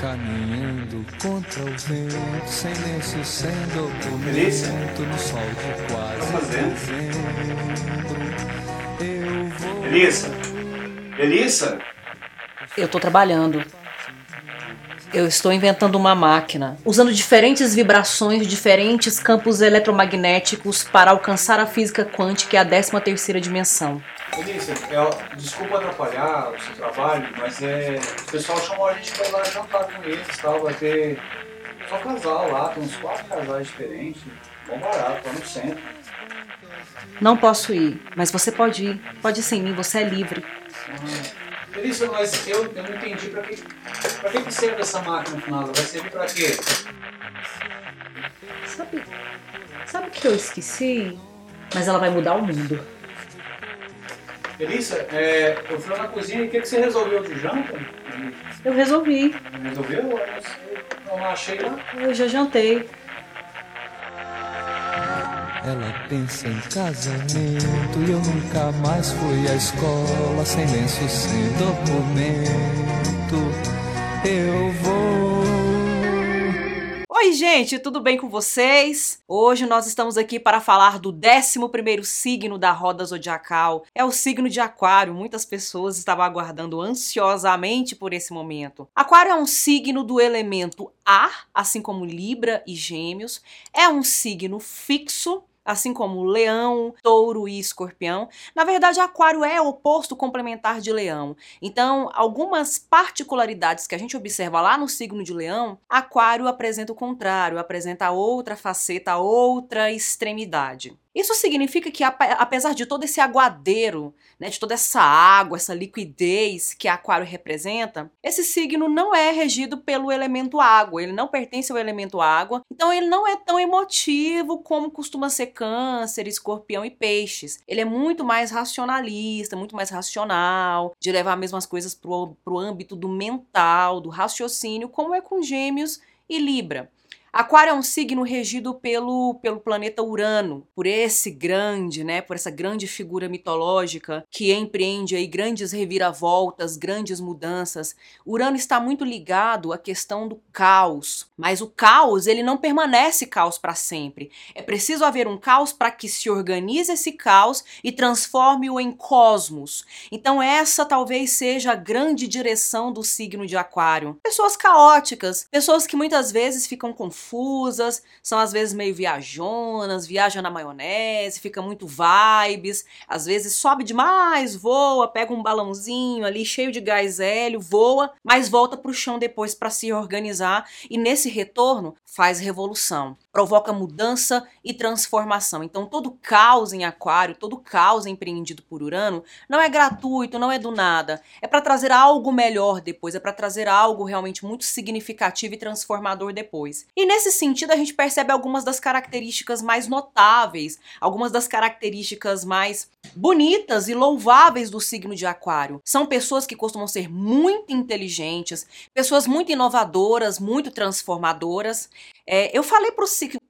Caminhando contra o vento, sem lenço, sem documento, no sol de quase dezembro. Eu vou. Melissa? Melissa? Eu tô trabalhando. Eu estou inventando uma máquina, usando diferentes vibrações, diferentes campos eletromagnéticos para alcançar a física quântica e a 13 terceira dimensão. Melissa, é, desculpa atrapalhar o seu trabalho, mas é, o pessoal chamou a gente pra ir lá jantar com eles tal. Vai ter só casal lá, tem uns quatro casais diferentes. Bom barato, tá no centro. Não posso ir, mas você pode ir. Pode ir sem mim, você é livre. Ah, Melissa, mas eu, eu não entendi pra que, pra que, serve essa máquina no final. Vai servir pra quê? Sabe, sabe o que eu esqueci? Mas ela vai mudar o mundo. Melissa, é, eu fui lá na cozinha e o que, que você resolveu de janta? Eu resolvi. Resolveu? Eu não sei, não achei lá. Eu já jantei. Ela pensa em casamento e eu nunca mais fui à escola sem lenço, sem documento. Oi, gente, tudo bem com vocês? Hoje nós estamos aqui para falar do 11 signo da roda zodiacal. É o signo de Aquário. Muitas pessoas estavam aguardando ansiosamente por esse momento. Aquário é um signo do elemento ar, assim como Libra e Gêmeos. É um signo fixo, assim como Leão, Touro e Escorpião. Na verdade, Aquário é oposto complementar de Leão. Então, algumas particularidades que a gente observa lá no signo de Leão, Aquário apresenta o contrário, apresenta outra faceta, outra extremidade. Isso significa que, apesar de todo esse aguadeiro, né, de toda essa água, essa liquidez que Aquário representa, esse signo não é regido pelo elemento água, ele não pertence ao elemento água, então ele não é tão emotivo como costuma ser Câncer, Escorpião e Peixes. Ele é muito mais racionalista, muito mais racional, de levar as mesmas coisas para o âmbito do mental, do raciocínio, como é com Gêmeos e Libra. Aquário é um signo regido pelo, pelo planeta Urano, por esse grande, né, por essa grande figura mitológica que empreende aí grandes reviravoltas, grandes mudanças. Urano está muito ligado à questão do caos, mas o caos, ele não permanece caos para sempre. É preciso haver um caos para que se organize esse caos e transforme-o em cosmos. Então essa talvez seja a grande direção do signo de Aquário. Pessoas caóticas, pessoas que muitas vezes ficam com confusas, são às vezes meio viajonas, viaja na maionese, fica muito vibes, às vezes sobe demais, voa, pega um balãozinho ali cheio de gás hélio, voa, mas volta para o chão depois para se organizar e nesse retorno faz revolução, provoca mudança e transformação. Então todo caos em aquário, todo caos empreendido por Urano não é gratuito, não é do nada, é para trazer algo melhor depois, é para trazer algo realmente muito significativo e transformador depois. E nesse sentido, a gente percebe algumas das características mais notáveis, algumas das características mais bonitas e louváveis do signo de Aquário. São pessoas que costumam ser muito inteligentes, pessoas muito inovadoras, muito transformadoras. É, eu falei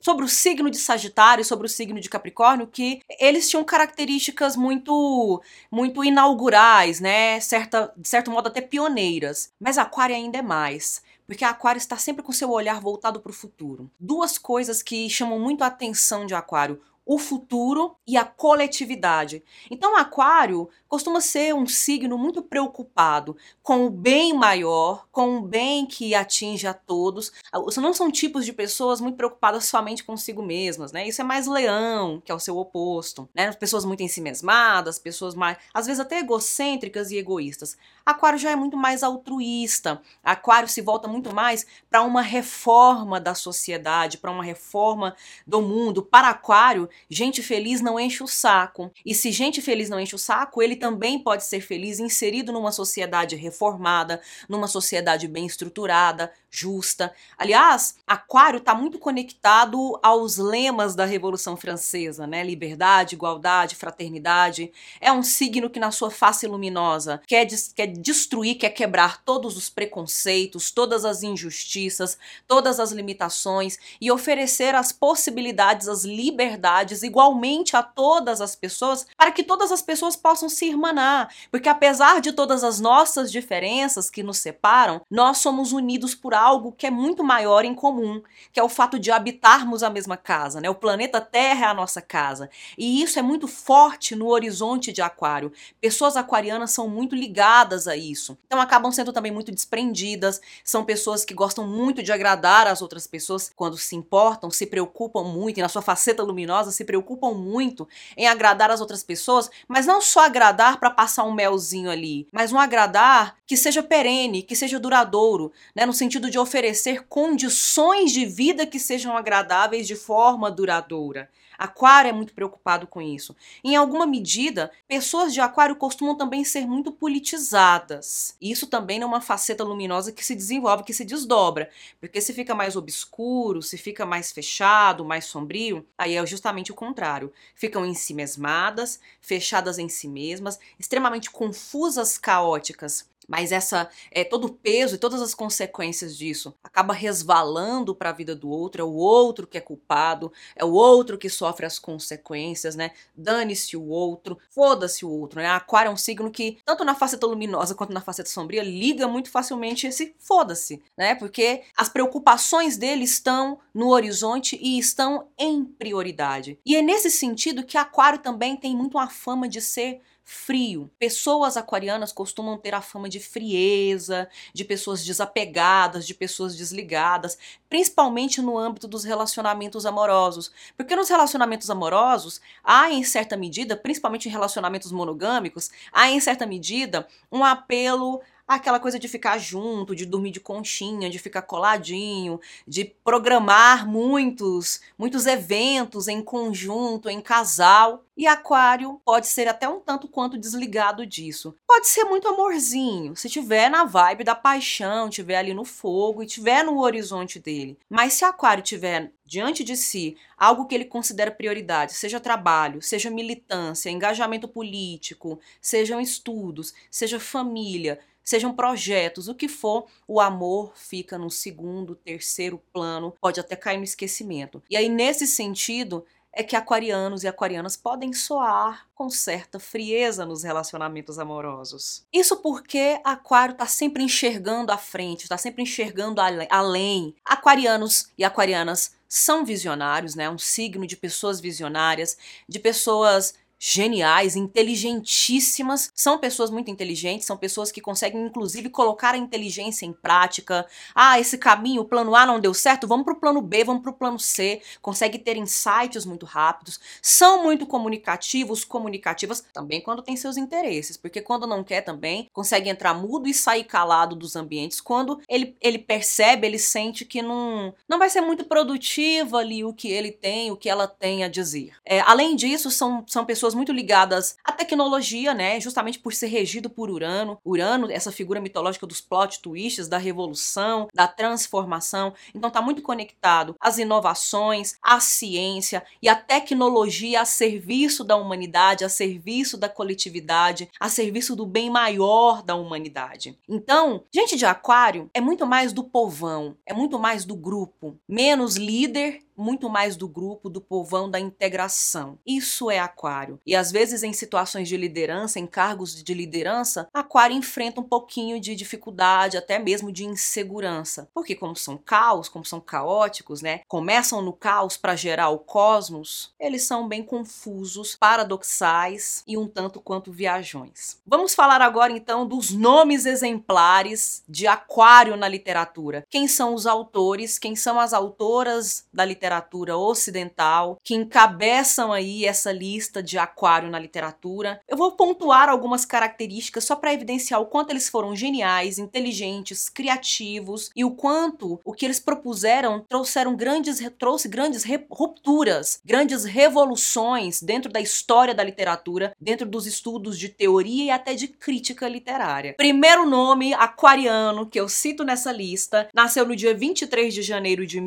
sobre o signo de Sagitário, sobre o signo de Capricórnio, que eles tinham características muito, muito inaugurais, né? Certa, de certo modo até pioneiras. Mas Aquário ainda é mais porque Aquário está sempre com seu olhar voltado para o futuro. Duas coisas que chamam muito a atenção de Aquário: o futuro e a coletividade. Então, Aquário costuma ser um signo muito preocupado com o bem maior, com o bem que atinge a todos. Não são tipos de pessoas muito preocupadas somente consigo mesmas, né? Isso é mais leão, que é o seu oposto, né? Pessoas muito ensimesmadas, pessoas mais, às vezes até egocêntricas e egoístas. Aquário já é muito mais altruísta. Aquário se volta muito mais para uma reforma da sociedade, para uma reforma do mundo. Para Aquário, gente feliz não enche o saco. E se gente feliz não enche o saco, ele também pode ser feliz inserido numa sociedade reformada, numa sociedade bem estruturada, justa. Aliás, Aquário está muito conectado aos lemas da Revolução Francesa, né? Liberdade, igualdade, fraternidade. É um signo que na sua face luminosa quer, quer destruir, quer quebrar todos os preconceitos, todas as injustiças, todas as limitações e oferecer as possibilidades, as liberdades oportunidades igualmente a todas as pessoas, para que todas as pessoas possam se irmanar. Porque apesar de todas as nossas diferenças que nos separam, nós somos unidos por algo que é muito maior em comum, que é o fato de habitarmos a mesma casa, né? O planeta Terra é a nossa casa. E isso é muito forte no horizonte de Aquário. Pessoas aquarianas são muito ligadas a isso. Então acabam sendo também muito desprendidas, são pessoas que gostam muito de agradar as outras pessoas quando se importam, se preocupam muito, e na sua faceta luminosa se preocupam muito em agradar as outras pessoas, mas não só agradar para passar um melzinho ali, mas um agradar que seja perene, que seja duradouro, né, no sentido de oferecer condições de vida que sejam agradáveis de forma duradoura. Aquário é muito preocupado com isso. Em alguma medida, pessoas de Aquário costumam também ser muito politizadas. Isso também é uma faceta luminosa que se desenvolve, que se desdobra. Porque se fica mais obscuro, se fica mais fechado, mais sombrio, aí é justamente o contrário. Ficam em si mesmadas, fechadas em si mesmas, extremamente confusas, caóticas mas essa é todo o peso e todas as consequências disso acaba resvalando para a vida do outro, é o outro que é culpado, é o outro que sofre as consequências, né? Dane-se o outro, foda-se o outro, né? Aquário é um signo que tanto na faceta luminosa quanto na faceta sombria liga muito facilmente esse foda-se, né? Porque as preocupações dele estão no horizonte e estão em prioridade. E é nesse sentido que Aquário também tem muito a fama de ser frio. Pessoas aquarianas costumam ter a fama de frieza, de pessoas desapegadas, de pessoas desligadas, principalmente no âmbito dos relacionamentos amorosos. Porque nos relacionamentos amorosos, há em certa medida, principalmente em relacionamentos monogâmicos, há em certa medida um apelo aquela coisa de ficar junto, de dormir de conchinha, de ficar coladinho, de programar muitos, muitos eventos em conjunto, em casal. E Aquário pode ser até um tanto quanto desligado disso. Pode ser muito amorzinho, se tiver na vibe da paixão, tiver ali no fogo e tiver no horizonte dele. Mas se Aquário tiver diante de si algo que ele considera prioridade, seja trabalho, seja militância, engajamento político, sejam estudos, seja família, sejam projetos, o que for, o amor fica no segundo, terceiro plano, pode até cair no esquecimento. E aí, nesse sentido, é que aquarianos e aquarianas podem soar com certa frieza nos relacionamentos amorosos. Isso porque Aquário está sempre enxergando à frente, está sempre enxergando além. Aquarianos e aquarianas são visionários, né? Um signo de pessoas visionárias, de pessoas geniais, inteligentíssimas. São pessoas muito inteligentes, são pessoas que conseguem inclusive colocar a inteligência em prática. Ah, esse caminho, o plano A não deu certo, vamos para o plano B, vamos para o plano C. Consegue ter insights muito rápidos, são muito comunicativos, comunicativas também quando tem seus interesses, porque quando não quer também, consegue entrar mudo e sair calado dos ambientes. Quando ele, ele percebe, ele sente que não, não vai ser muito produtivo ali o que ele tem, o que ela tem a dizer. É, além disso, são, são pessoas pessoas muito ligadas à tecnologia, né? Justamente por ser regido por Urano. Urano, essa figura mitológica dos plot twists, da revolução, da transformação. Então tá muito conectado às inovações, à ciência e à tecnologia a serviço da humanidade, a serviço da coletividade, a serviço do bem maior da humanidade. Então, gente de aquário é muito mais do povão, é muito mais do grupo, menos líder muito mais do grupo, do povão, da integração. Isso é Aquário. E às vezes, em situações de liderança, em cargos de liderança, Aquário enfrenta um pouquinho de dificuldade, até mesmo de insegurança. Porque, como são caos, como são caóticos, né? Começam no caos para gerar o cosmos, eles são bem confusos, paradoxais e um tanto quanto viajões. Vamos falar agora então dos nomes exemplares de Aquário na literatura. Quem são os autores, quem são as autoras da literatura literatura ocidental, que encabeçam aí essa lista de aquário na literatura. Eu vou pontuar algumas características só para evidenciar o quanto eles foram geniais, inteligentes, criativos e o quanto o que eles propuseram trouxeram grandes trouxe grandes rupturas, grandes revoluções dentro da história da literatura, dentro dos estudos de teoria e até de crítica literária. Primeiro nome aquariano que eu cito nessa lista, nasceu no dia 23 de janeiro de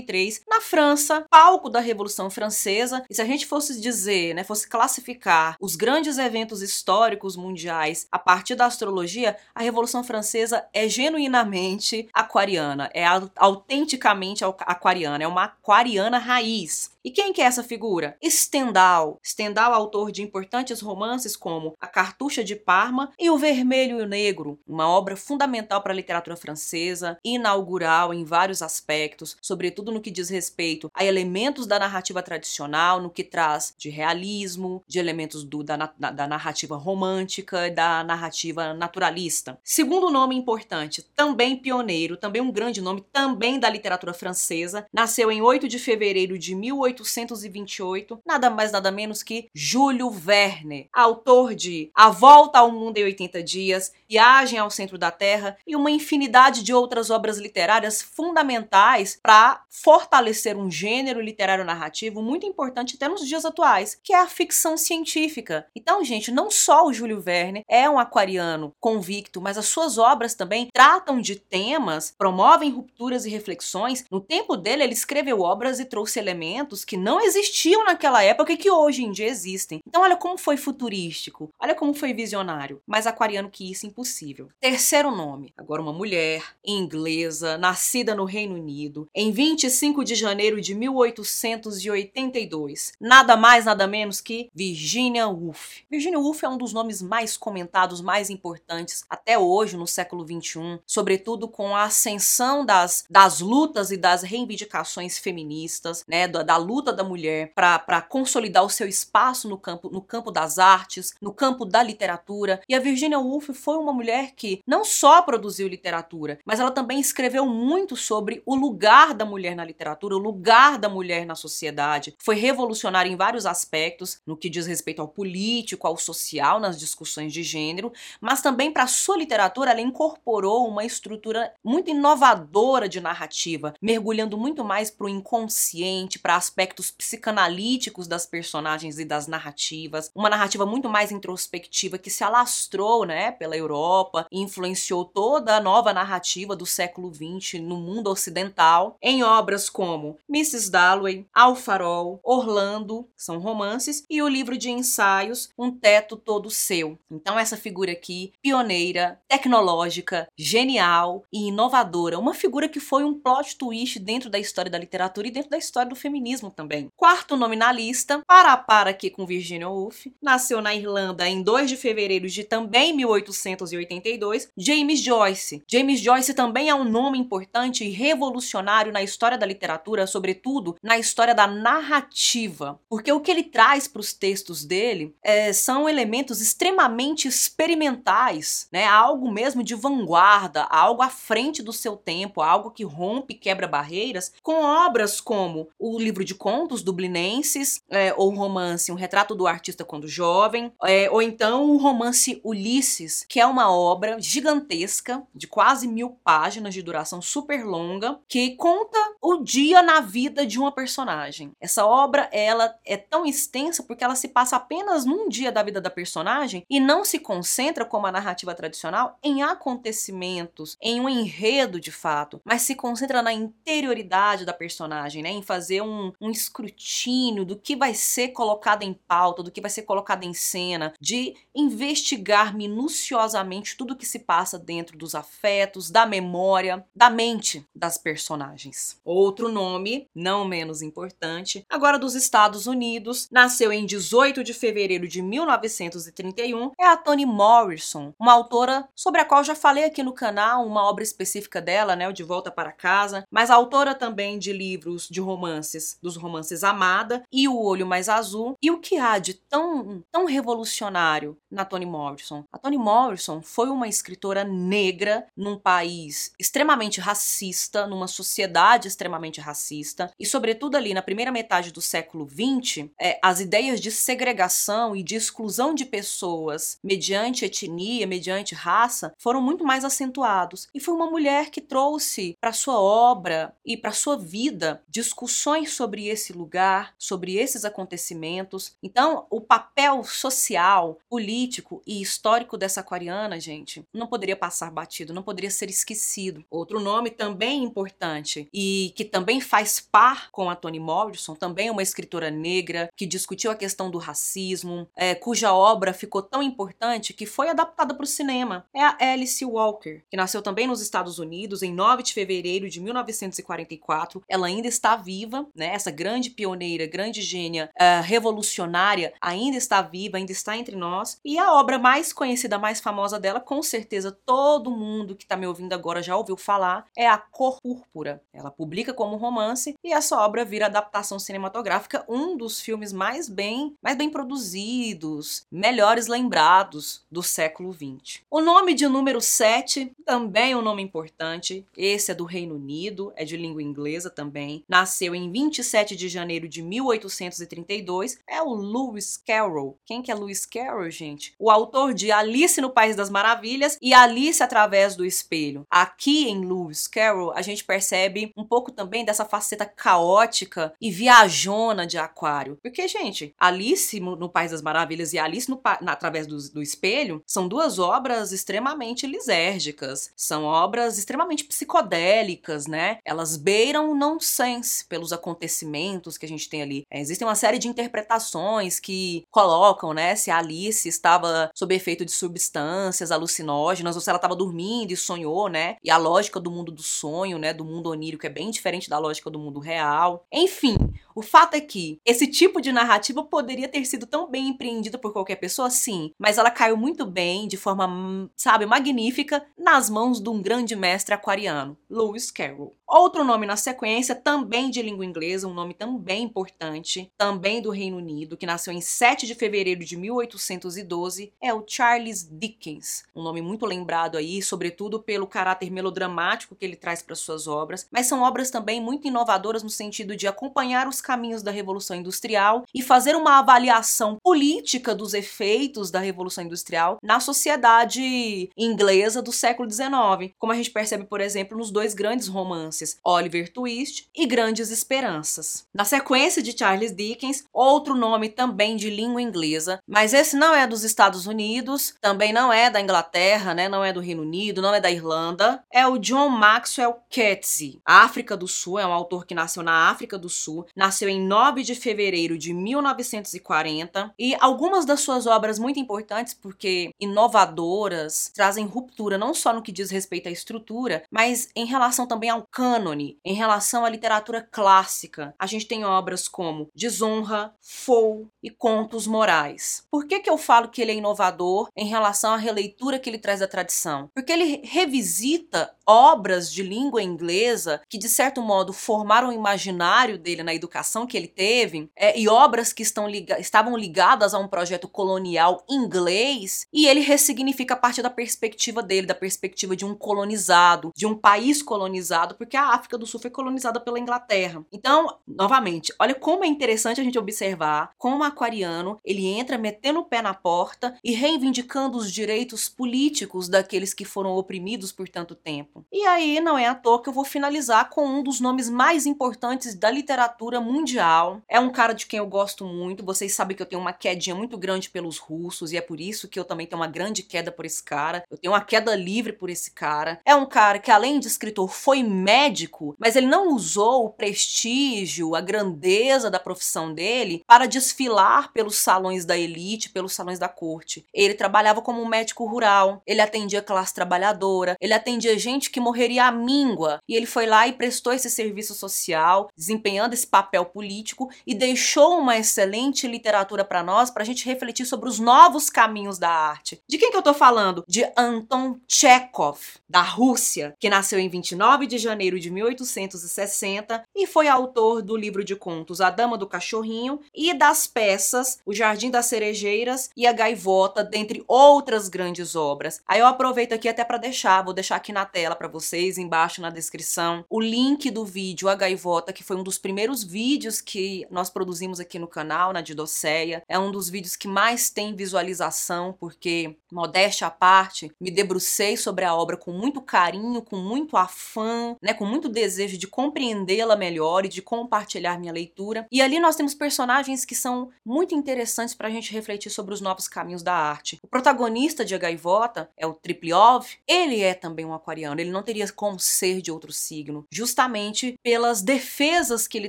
1783 na França, palco da Revolução Francesa. E se a gente fosse dizer, né, fosse classificar os grandes eventos históricos mundiais a partir da astrologia, a Revolução Francesa é genuinamente aquariana, é autenticamente aquariana, é uma aquariana raiz. E quem que é essa figura? Stendhal. Stendhal, autor de importantes romances como A Cartucha de Parma e O Vermelho e o Negro, uma obra fundamental para a literatura francesa, inaugural em vários aspectos, sobretudo no que diz respeito a elementos da narrativa tradicional, no que traz de realismo, de elementos do, da, da narrativa romântica e da narrativa naturalista. Segundo nome importante, também pioneiro, também um grande nome, também da literatura francesa, nasceu em 8 de fevereiro de 1828, nada mais nada menos que Júlio Verne, autor de A Volta ao Mundo em 80 Dias, Viagem ao Centro da Terra e uma infinidade de outras obras literárias fundamentais para fortalecer um gênero literário narrativo muito importante até nos dias atuais, que é a ficção científica. Então, gente, não só o Júlio Verne é um aquariano convicto, mas as suas obras também tratam de temas, promovem rupturas e reflexões. No tempo dele, ele escreveu obras e trouxe elementos que não existiam naquela época e que hoje em dia existem. Então, olha como foi futurístico, olha como foi visionário, mas aquariano que isso impossível. Terceiro nome, agora uma mulher inglesa, nascida no Reino Unido, em 25 de janeiro de 1882. Nada mais, nada menos que Virginia Woolf. Virginia Woolf é um dos nomes mais comentados, mais importantes até hoje no século 21, sobretudo com a ascensão das, das lutas e das reivindicações feministas, né, da, da luta da mulher para consolidar o seu espaço no campo, no campo das artes, no campo da literatura. E a Virginia Woolf foi uma mulher que não só produziu literatura, mas ela também escreveu muito sobre o lugar da mulher na literatura, o lugar da mulher na sociedade. Foi revolucionária em vários aspectos, no que diz respeito ao político, ao social, nas discussões de gênero, mas também para sua literatura ela incorporou uma estrutura muito inovadora de narrativa, mergulhando muito mais para o inconsciente, para aspectos psicanalíticos das personagens e das narrativas, uma narrativa muito mais introspectiva que se alastrou, né, pela Europa e influenciou toda a nova narrativa do século XX no mundo ocidental, em obras como Mrs. Dalloway, Ao Farol, Orlando, são romances, e o livro de ensaios Um Teto Todo Seu. Então essa figura aqui, pioneira, tecnológica, genial e inovadora, uma figura que foi um plot twist dentro da história da literatura e dentro da história do feminismo também. Quarto nome na lista, para para aqui com Virginia Woolf, nasceu na Irlanda em 2 de fevereiro de também 1882, James Joyce. James Joyce também é um nome importante e revolucionário na história da literatura, sobretudo na história da narrativa, porque o que ele traz para os textos dele é, são elementos extremamente experimentais, né? Algo mesmo de vanguarda, algo à frente do seu tempo, algo que rompe e quebra barreiras, com obras como o livro de contos dublinenses, é, ou romance Um Retrato do Artista Quando Jovem, é, ou então o romance Ulisses, que é uma obra gigantesca, de quase mil páginas de duração super longa, que conta o dia na vida de uma personagem. Essa obra, ela é tão extensa porque ela se passa apenas num dia da vida da personagem e não se concentra, como a narrativa tradicional, em acontecimentos, em um enredo de fato, mas se concentra na interioridade da personagem, né? em fazer um, um escrutínio do que vai ser colocado em pauta, do que vai ser colocado em cena, de investigar minuciosamente tudo o que se passa dentro dos afetos, da memória, da mente das personagens. Outro nome, não menos importante, agora dos Estados Unidos, nasceu em 18 de fevereiro de 1931, é a Toni Morrison, uma autora sobre a qual já falei aqui no canal, uma obra específica dela, né, o De Volta para Casa, mas autora também de livros de romances, dos romances Amada e O Olho Mais Azul. E o que há de tão, tão revolucionário na Toni Morrison? A Toni Morrison foi uma escritora negra num país extremamente racista, numa sociedade extremamente racista, e sobretudo ali na primeira metade do século XX, é, as ideias de segregação e de exclusão de pessoas mediante etnia, mediante raça, foram muito mais acentuados. E foi uma mulher que trouxe para sua obra e para sua vida discussões sobre esse lugar, sobre esses acontecimentos. Então, o papel social, político e histórico dessa aquariana, gente, não poderia passar batido, não poderia ser esquecido. Outro nome também importante e que também faz par com a Toni Morrison, também uma escritora negra que discutiu a questão do racismo, é, cuja obra ficou tão importante que foi adaptada para o cinema. É a Alice Walker, que nasceu também nos Estados Unidos em 9 de fevereiro de 1944. Ela ainda está viva, né? Essa essa grande pioneira, grande gênia, uh, revolucionária, ainda está viva, ainda está entre nós. E a obra mais conhecida, mais famosa dela, com certeza todo mundo que está me ouvindo agora já ouviu falar, é A Cor Púrpura. Ela publica como romance e essa obra vira adaptação cinematográfica, um dos filmes mais bem, mais bem produzidos, melhores lembrados do século XX. O nome de número 7 também é um nome importante. Esse é do Reino Unido, é de língua inglesa também. Nasceu em 27 de janeiro de 1832. É o Lewis Carroll. Quem que é Lewis Carroll, gente? O autor de Alice no País das Maravilhas e Alice através do espelho. Aqui em Lewis Carroll, a gente percebe um pouco também dessa faceta caótica e viajona de Aquário. Porque, gente, Alice no País das Maravilhas e Alice no, na, através do, do espelho são duas obras extremamente lisérgicas. São obras extremamente psicodélicas, né? Elas beiram o nonsense pelos acontecimentos que a gente tem ali. É, existem uma série de interpretações que colocam, né, se a Alice estava sob efeito de substâncias alucinógenas ou se ela estava dormindo e sonhou, né? E a lógica do mundo do sonho, né, do mundo onírico é bem diferente da lógica do mundo real. Enfim, o fato é que esse tipo de narrativa poderia ter sido tão bem empreendida por qualquer pessoa, sim, mas ela caiu muito bem, de forma, sabe, magnífica, nas mãos de um grande mestre aquariano, Lewis Carroll. Outro nome na sequência, também de língua inglesa, um nome também importante, também do Reino Unido, que nasceu em 7 de fevereiro de 1812, é o Charles Dickens. Um nome muito lembrado aí, sobretudo pelo caráter melodramático que ele traz para suas obras, mas são obras também muito inovadoras no sentido de acompanhar os caminhos da Revolução Industrial e fazer uma avaliação política dos efeitos da Revolução Industrial na sociedade inglesa do século XIX, como a gente percebe, por exemplo, nos dois grandes romances Oliver Twist e Grandes Esperanças. Na sequência de Charles Dickens, outro nome também de língua inglesa, mas esse não é dos Estados Unidos, também não é da Inglaterra, né, não é do Reino Unido, não é da Irlanda, é o John Maxwell Coetzee. África do Sul é um autor que nasceu na África do Sul, nasceu em 9 de fevereiro de 1940 e algumas das suas obras muito importantes porque inovadoras, trazem ruptura não só no que diz respeito à estrutura, mas em relação também ao cânone em relação à literatura clássica. A gente tem obras como Desonra, Fou e Contos Morais. Por que, que eu falo que ele é inovador em relação à releitura que ele traz da tradição? Porque ele revisita obras de língua inglesa que, de certo modo, formaram o imaginário dele na educação que ele teve, é, e obras que estão liga estavam ligadas a um projeto colonial inglês, e ele ressignifica a partir da perspectiva dele, da perspectiva de um colonizado, de um país colonizado, porque a África do Sul foi colonizada pela Inglaterra. Então, novamente, olha como é interessante a gente observar como o aquariano ele entra metendo o pé na porta e reivindicando os direitos políticos daqueles que foram oprimidos por tanto tempo. E aí não é à toa que eu vou finalizar com um dos nomes mais importantes da literatura mundial. É um cara de quem eu gosto muito. Vocês sabem que eu tenho uma quedinha muito grande pelos russos e é por isso que eu também tenho uma grande queda por esse cara. Eu tenho uma queda livre por esse cara. É um cara que além de escritor foi médico mas ele não usou o prestígio, a grandeza da profissão dele para desfilar pelos salões da elite, pelos salões da corte. Ele trabalhava como médico rural, ele atendia classe trabalhadora, ele atendia gente que morreria à míngua, e ele foi lá e prestou esse serviço social, desempenhando esse papel político e deixou uma excelente literatura para nós, para a gente refletir sobre os novos caminhos da arte. De quem que eu tô falando? De Anton Chekhov, da Rússia, que nasceu em 29 de janeiro de 1860 e foi autor do livro de contos A Dama do Cachorrinho e das peças O Jardim das Cerejeiras e A Gaivota, dentre outras grandes obras. Aí eu aproveito aqui até para deixar, vou deixar aqui na tela para vocês, embaixo na descrição, o link do vídeo A Gaivota, que foi um dos primeiros vídeos que nós produzimos aqui no canal, na Didocéia. É um dos vídeos que mais tem visualização, porque, modéstia à parte, me debrucei sobre a obra com muito carinho, com muito afã, né, com muito desejo de compreendê-la melhor e de compartilhar minha leitura. E ali nós temos personagens que são muito interessantes para a gente refletir sobre os novos caminhos da arte. O protagonista de A Gaivota é o Tripliov. Ele é também um aquariano, ele não teria como ser de outro signo, justamente pelas defesas que ele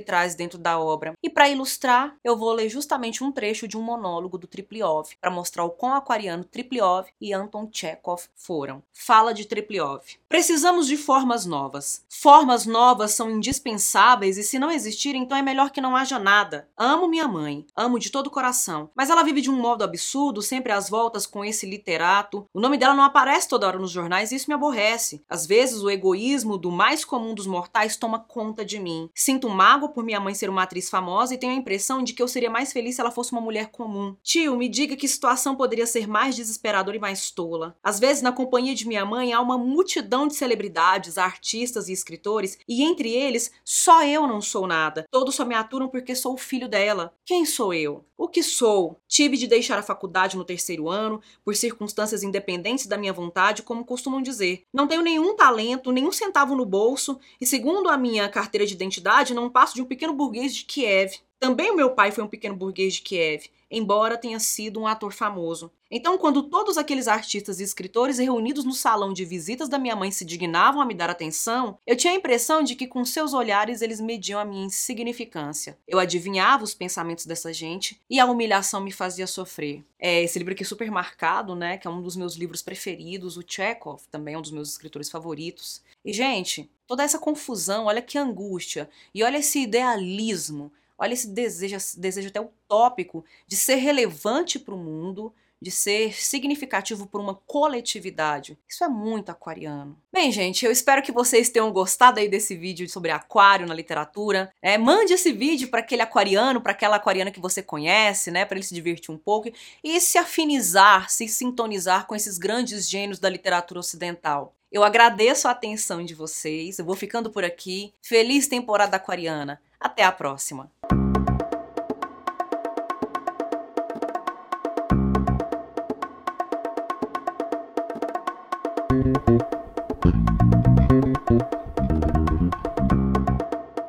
traz dentro da obra. E para ilustrar, eu vou ler justamente um trecho de um monólogo do Tripliov para mostrar o quão aquariano Tripliov e Anton Chekhov foram. Fala de Tripliov. Precisamos de formas novas Formas novas são indispensáveis e se não existirem, então é melhor que não haja nada. Amo minha mãe, amo de todo o coração, mas ela vive de um modo absurdo, sempre às voltas com esse literato. O nome dela não aparece toda hora nos jornais e isso me aborrece. Às vezes o egoísmo do mais comum dos mortais toma conta de mim. Sinto mágoa por minha mãe ser uma atriz famosa e tenho a impressão de que eu seria mais feliz se ela fosse uma mulher comum. Tio, me diga que situação poderia ser mais desesperadora e mais tola. Às vezes, na companhia de minha mãe, há uma multidão de celebridades, artistas e escritores, e entre eles, só eu não sou nada. Todos só me aturam porque sou o filho dela. Quem sou eu? O que sou? Tive de deixar a faculdade no terceiro ano, por circunstâncias independentes da minha vontade, como costumam dizer. Não tenho nenhum talento, nenhum centavo no bolso, e segundo a minha carteira de identidade, não passo de um pequeno burguês de Kiev. Também o meu pai foi um pequeno burguês de Kiev, embora tenha sido um ator famoso. Então, quando todos aqueles artistas e escritores reunidos no salão de visitas da minha mãe se dignavam a me dar atenção, eu tinha a impressão de que com seus olhares eles mediam a minha insignificância. Eu adivinhava os pensamentos dessa gente e a humilhação me fazia sofrer. É esse livro aqui super marcado, né, que é um dos meus livros preferidos, o Chekhov, também é um dos meus escritores favoritos. E gente, toda essa confusão, olha que angústia e olha esse idealismo Olha esse desejo, desejo até utópico de ser relevante para o mundo, de ser significativo por uma coletividade. Isso é muito aquariano. Bem, gente, eu espero que vocês tenham gostado aí desse vídeo sobre aquário na literatura. É, mande esse vídeo para aquele aquariano, para aquela aquariana que você conhece, né, para ele se divertir um pouco e se afinizar, se sintonizar com esses grandes gênios da literatura ocidental. Eu agradeço a atenção de vocês. Eu vou ficando por aqui. Feliz temporada aquariana. Até a próxima! Música